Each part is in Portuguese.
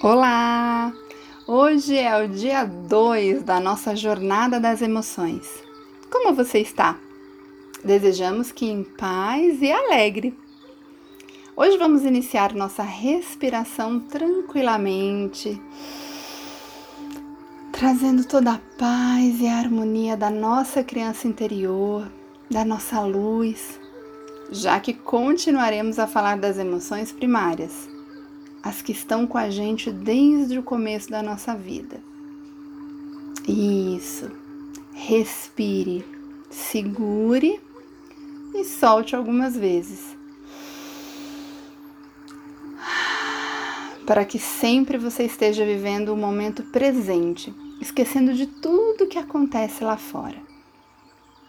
Olá! Hoje é o dia 2 da nossa jornada das emoções. Como você está? Desejamos que em paz e alegre. Hoje vamos iniciar nossa respiração tranquilamente, trazendo toda a paz e a harmonia da nossa criança interior, da nossa luz, já que continuaremos a falar das emoções primárias as que estão com a gente desde o começo da nossa vida. Isso. Respire, segure e solte algumas vezes. Para que sempre você esteja vivendo o momento presente, esquecendo de tudo que acontece lá fora.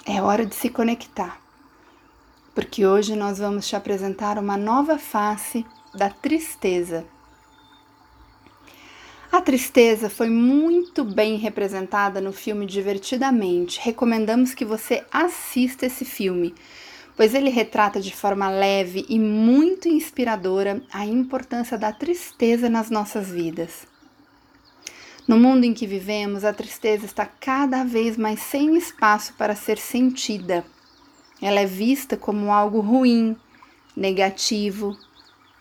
É hora de se conectar, porque hoje nós vamos te apresentar uma nova face da tristeza. A tristeza foi muito bem representada no filme Divertidamente. Recomendamos que você assista esse filme, pois ele retrata de forma leve e muito inspiradora a importância da tristeza nas nossas vidas. No mundo em que vivemos, a tristeza está cada vez mais sem espaço para ser sentida. Ela é vista como algo ruim, negativo,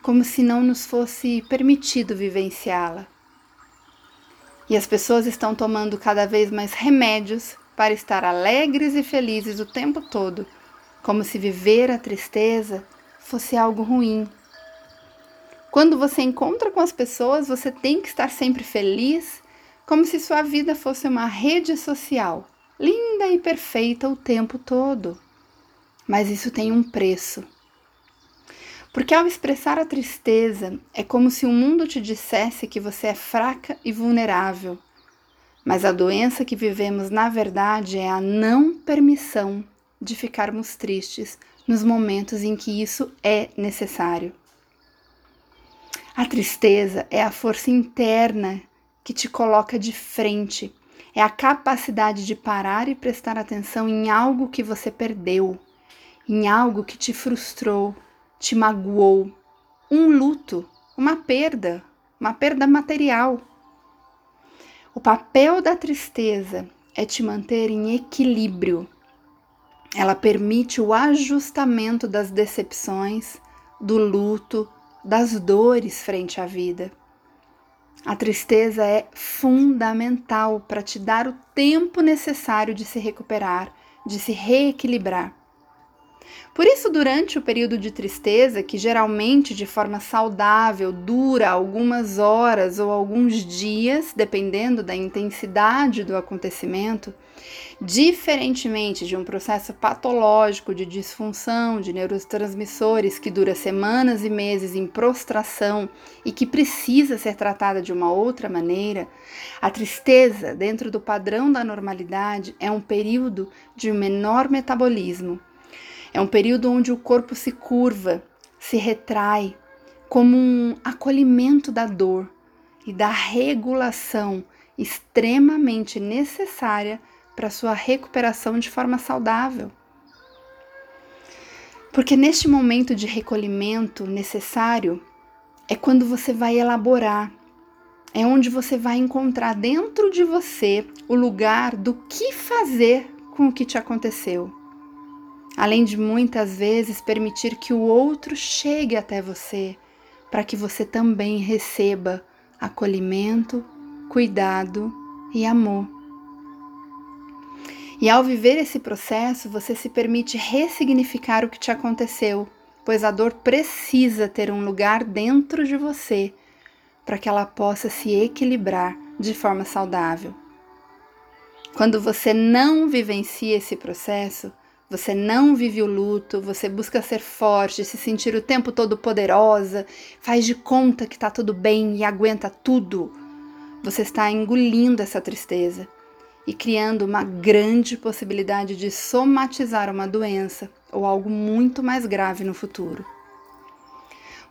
como se não nos fosse permitido vivenciá-la. E as pessoas estão tomando cada vez mais remédios para estar alegres e felizes o tempo todo, como se viver a tristeza fosse algo ruim. Quando você encontra com as pessoas, você tem que estar sempre feliz, como se sua vida fosse uma rede social, linda e perfeita o tempo todo. Mas isso tem um preço. Porque ao expressar a tristeza, é como se o mundo te dissesse que você é fraca e vulnerável. Mas a doença que vivemos, na verdade, é a não permissão de ficarmos tristes nos momentos em que isso é necessário. A tristeza é a força interna que te coloca de frente, é a capacidade de parar e prestar atenção em algo que você perdeu, em algo que te frustrou, te magoou, um luto, uma perda, uma perda material. O papel da tristeza é te manter em equilíbrio. Ela permite o ajustamento das decepções, do luto, das dores frente à vida. A tristeza é fundamental para te dar o tempo necessário de se recuperar, de se reequilibrar. Por isso, durante o período de tristeza, que geralmente de forma saudável dura algumas horas ou alguns dias, dependendo da intensidade do acontecimento, diferentemente de um processo patológico de disfunção de neurotransmissores que dura semanas e meses em prostração e que precisa ser tratada de uma outra maneira, a tristeza, dentro do padrão da normalidade, é um período de menor metabolismo é um período onde o corpo se curva, se retrai, como um acolhimento da dor e da regulação extremamente necessária para sua recuperação de forma saudável. Porque neste momento de recolhimento necessário é quando você vai elaborar, é onde você vai encontrar dentro de você o lugar do que fazer com o que te aconteceu além de muitas vezes permitir que o outro chegue até você, para que você também receba acolhimento, cuidado e amor. E ao viver esse processo, você se permite ressignificar o que te aconteceu, pois a dor precisa ter um lugar dentro de você para que ela possa se equilibrar de forma saudável. Quando você não vivencia esse processo, você não vive o luto, você busca ser forte, se sentir o tempo todo poderosa, faz de conta que tá tudo bem e aguenta tudo. Você está engolindo essa tristeza e criando uma grande possibilidade de somatizar uma doença ou algo muito mais grave no futuro.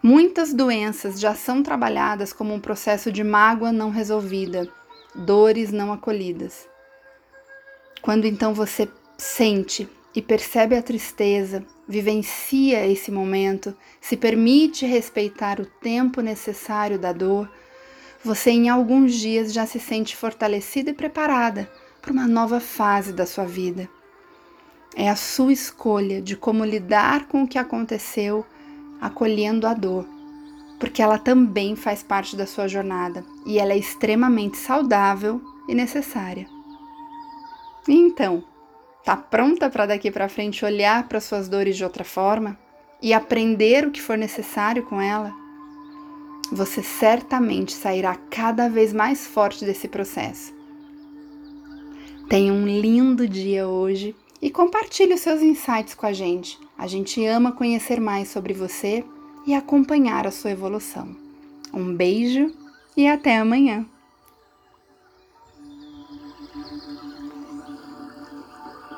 Muitas doenças já são trabalhadas como um processo de mágoa não resolvida, dores não acolhidas. Quando então você sente e percebe a tristeza, vivencia esse momento, se permite respeitar o tempo necessário da dor, você em alguns dias já se sente fortalecida e preparada para uma nova fase da sua vida. É a sua escolha de como lidar com o que aconteceu, acolhendo a dor, porque ela também faz parte da sua jornada e ela é extremamente saudável e necessária. Então, tá pronta para daqui para frente olhar para suas dores de outra forma e aprender o que for necessário com ela? Você certamente sairá cada vez mais forte desse processo. Tenha um lindo dia hoje e compartilhe os seus insights com a gente. A gente ama conhecer mais sobre você e acompanhar a sua evolução. Um beijo e até amanhã!